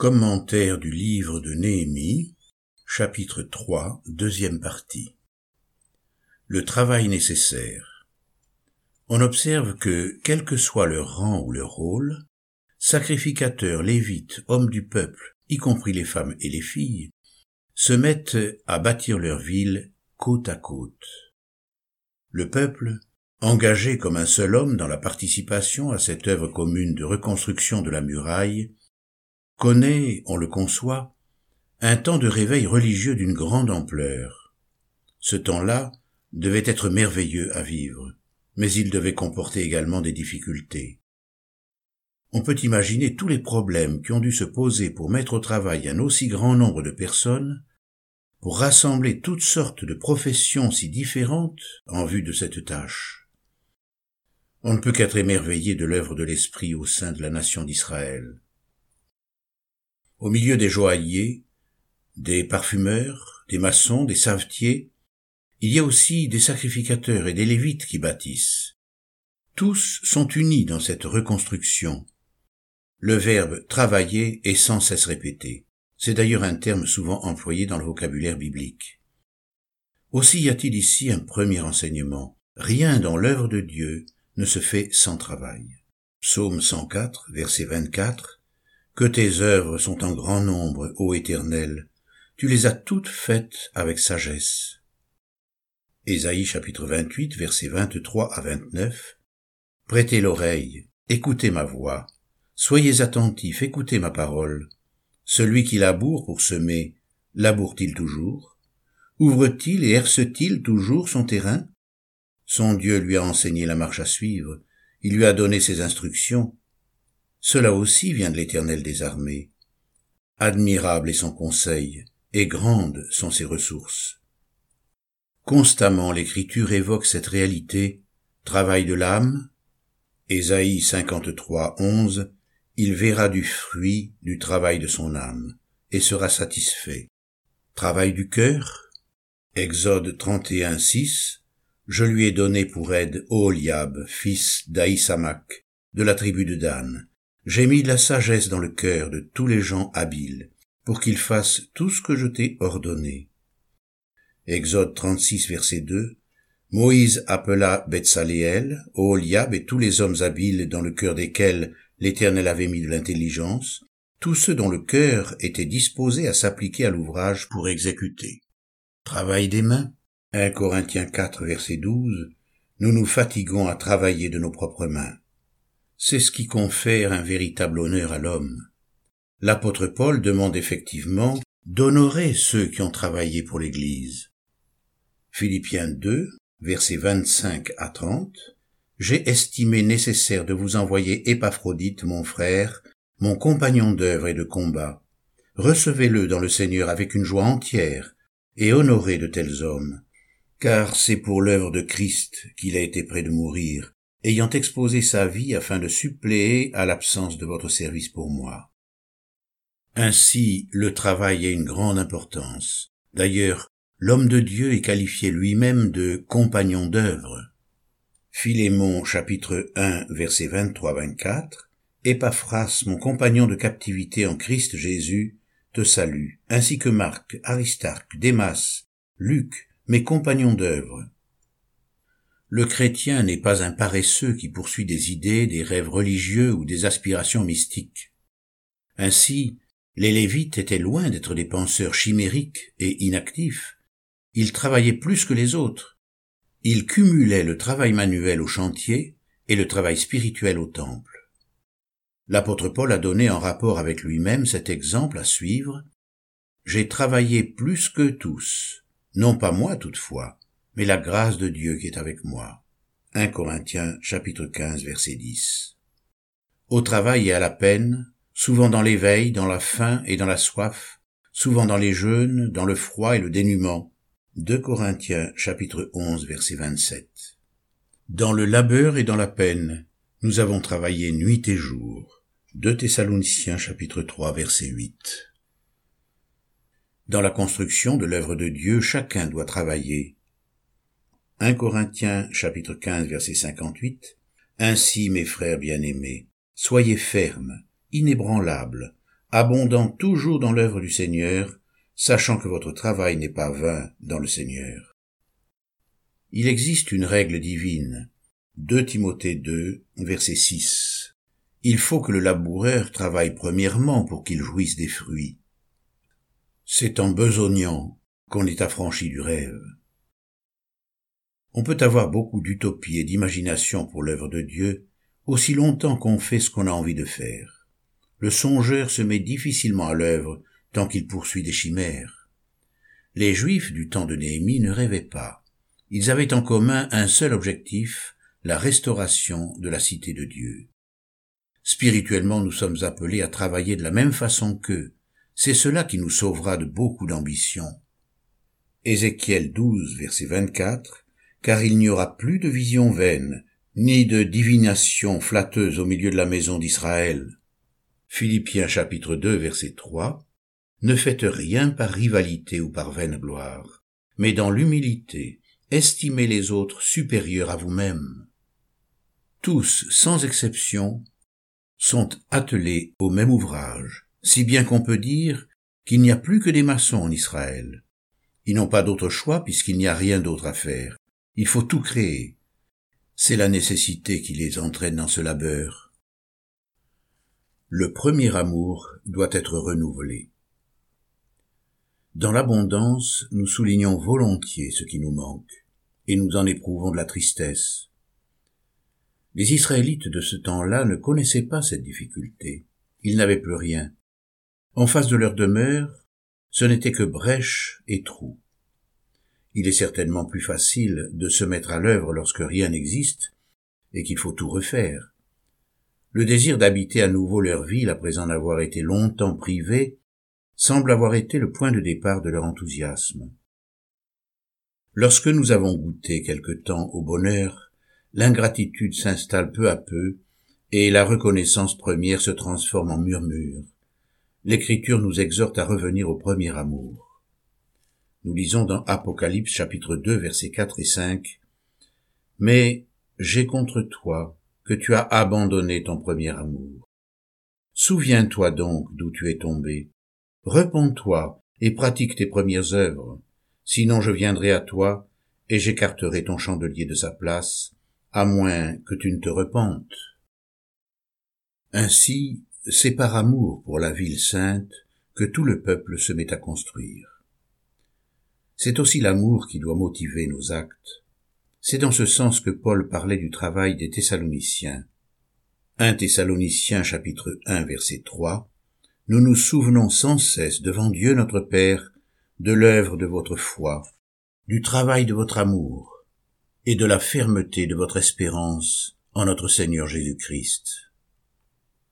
Commentaire du livre de Néhémie, chapitre 3, deuxième partie. Le travail nécessaire. On observe que, quel que soit leur rang ou leur rôle, sacrificateurs, lévites, hommes du peuple, y compris les femmes et les filles, se mettent à bâtir leur ville côte à côte. Le peuple, engagé comme un seul homme dans la participation à cette œuvre commune de reconstruction de la muraille, connaît, on le conçoit, un temps de réveil religieux d'une grande ampleur. Ce temps-là devait être merveilleux à vivre, mais il devait comporter également des difficultés. On peut imaginer tous les problèmes qui ont dû se poser pour mettre au travail un aussi grand nombre de personnes, pour rassembler toutes sortes de professions si différentes en vue de cette tâche. On ne peut qu'être émerveillé de l'œuvre de l'Esprit au sein de la nation d'Israël. Au milieu des joailliers, des parfumeurs, des maçons, des savetiers, il y a aussi des sacrificateurs et des lévites qui bâtissent. Tous sont unis dans cette reconstruction. Le verbe travailler est sans cesse répété. C'est d'ailleurs un terme souvent employé dans le vocabulaire biblique. Aussi y a-t-il ici un premier enseignement. Rien dans l'œuvre de Dieu ne se fait sans travail. Psaume 104, verset 24, que tes œuvres sont en grand nombre, ô Éternel, tu les as toutes faites avec sagesse. Ésaïe chapitre 28 versets 23 à 29 Prêtez l'oreille, écoutez ma voix, soyez attentifs, écoutez ma parole. Celui qui laboure pour semer, laboure-t-il toujours? Ouvre-t-il et herse-t-il toujours son terrain? Son Dieu lui a enseigné la marche à suivre, il lui a donné ses instructions, cela aussi vient de l'Éternel des armées. Admirable est son conseil, et grandes sont ses ressources. Constamment l'Écriture évoque cette réalité, travail de l'âme. Ésaïe 53, 11, il verra du fruit du travail de son âme, et sera satisfait. Travail du cœur. Exode 31, 6, je lui ai donné pour aide Oliab, fils d'Aïsamak, de la tribu de Dan. J'ai mis de la sagesse dans le cœur de tous les gens habiles, pour qu'ils fassent tout ce que je t'ai ordonné. Exode 36, verset 2. Moïse appela Betsaléel, Oholiab et tous les hommes habiles dans le cœur desquels l'Éternel avait mis de l'intelligence, tous ceux dont le cœur était disposé à s'appliquer à l'ouvrage pour exécuter. Travail des mains. 1 Corinthiens 4, verset 12. Nous nous fatiguons à travailler de nos propres mains c'est ce qui confère un véritable honneur à l'homme. L'apôtre Paul demande effectivement d'honorer ceux qui ont travaillé pour l'Église. Philippiens 2, versets 25 à 30, J'ai estimé nécessaire de vous envoyer Épaphrodite, mon frère, mon compagnon d'œuvre et de combat. Recevez-le dans le Seigneur avec une joie entière, et honorez de tels hommes, car c'est pour l'œuvre de Christ qu'il a été près de mourir, ayant exposé sa vie afin de suppléer à l'absence de votre service pour moi. Ainsi, le travail a une grande importance. D'ailleurs, l'homme de Dieu est qualifié lui-même de compagnon d'œuvre. Philémon chapitre 1 verset 23-24 Épaphras, mon compagnon de captivité en Christ Jésus, te salue, ainsi que Marc, Aristarque, Démas, Luc, mes compagnons d'œuvre. Le chrétien n'est pas un paresseux qui poursuit des idées, des rêves religieux ou des aspirations mystiques. Ainsi, les Lévites étaient loin d'être des penseurs chimériques et inactifs. Ils travaillaient plus que les autres. Ils cumulaient le travail manuel au chantier et le travail spirituel au temple. L'apôtre Paul a donné en rapport avec lui-même cet exemple à suivre. J'ai travaillé plus que tous, non pas moi toutefois, mais la grâce de Dieu qui est avec moi. 1 Corinthiens chapitre 15 verset 10. Au travail et à la peine, souvent dans l'éveil, dans la faim et dans la soif, souvent dans les jeûnes, dans le froid et le dénuement. 2 Corinthiens chapitre 11 verset 27. Dans le labeur et dans la peine, nous avons travaillé nuit et jour. 2 Thessaloniciens chapitre 3 verset 8. Dans la construction de l'œuvre de Dieu, chacun doit travailler, 1 Corinthiens chapitre 15 verset 58 Ainsi, mes frères bien-aimés, soyez fermes, inébranlables, abondant toujours dans l'œuvre du Seigneur, sachant que votre travail n'est pas vain dans le Seigneur. Il existe une règle divine. 2 Timothée 2, verset 6. Il faut que le laboureur travaille premièrement pour qu'il jouisse des fruits. C'est en besognant qu'on est affranchi du rêve. On peut avoir beaucoup d'utopie et d'imagination pour l'œuvre de Dieu, aussi longtemps qu'on fait ce qu'on a envie de faire. Le songeur se met difficilement à l'œuvre tant qu'il poursuit des chimères. Les Juifs du temps de Néhémie ne rêvaient pas. Ils avaient en commun un seul objectif, la restauration de la cité de Dieu. Spirituellement, nous sommes appelés à travailler de la même façon qu'eux. C'est cela qui nous sauvera de beaucoup d'ambition. Ézéchiel 12, verset 24, car il n'y aura plus de vision vaine, ni de divination flatteuse au milieu de la maison d'Israël. Philippiens chapitre 2 verset 3 Ne faites rien par rivalité ou par vaine gloire, mais dans l'humilité, estimez les autres supérieurs à vous-même. Tous, sans exception, sont attelés au même ouvrage, si bien qu'on peut dire qu'il n'y a plus que des maçons en Israël. Ils n'ont pas d'autre choix puisqu'il n'y a rien d'autre à faire. Il faut tout créer. C'est la nécessité qui les entraîne dans ce labeur. Le premier amour doit être renouvelé. Dans l'abondance, nous soulignons volontiers ce qui nous manque, et nous en éprouvons de la tristesse. Les Israélites de ce temps-là ne connaissaient pas cette difficulté. Ils n'avaient plus rien. En face de leur demeure, ce n'était que brèche et trous. Il est certainement plus facile de se mettre à l'œuvre lorsque rien n'existe et qu'il faut tout refaire. Le désir d'habiter à nouveau leur ville après en avoir été longtemps privés semble avoir été le point de départ de leur enthousiasme. Lorsque nous avons goûté quelque temps au bonheur, l'ingratitude s'installe peu à peu et la reconnaissance première se transforme en murmure. L'Écriture nous exhorte à revenir au premier amour. Nous lisons dans Apocalypse chapitre 2 versets 4 et 5. Mais j'ai contre toi que tu as abandonné ton premier amour. Souviens-toi donc d'où tu es tombé. Repends-toi et pratique tes premières œuvres. Sinon je viendrai à toi et j'écarterai ton chandelier de sa place, à moins que tu ne te repentes. Ainsi, c'est par amour pour la ville sainte que tout le peuple se met à construire. C'est aussi l'amour qui doit motiver nos actes. C'est dans ce sens que Paul parlait du travail des Thessaloniciens. 1 Thessaloniciens chapitre 1 verset 3 Nous nous souvenons sans cesse devant Dieu notre Père de l'œuvre de votre foi, du travail de votre amour et de la fermeté de votre espérance en notre Seigneur Jésus-Christ.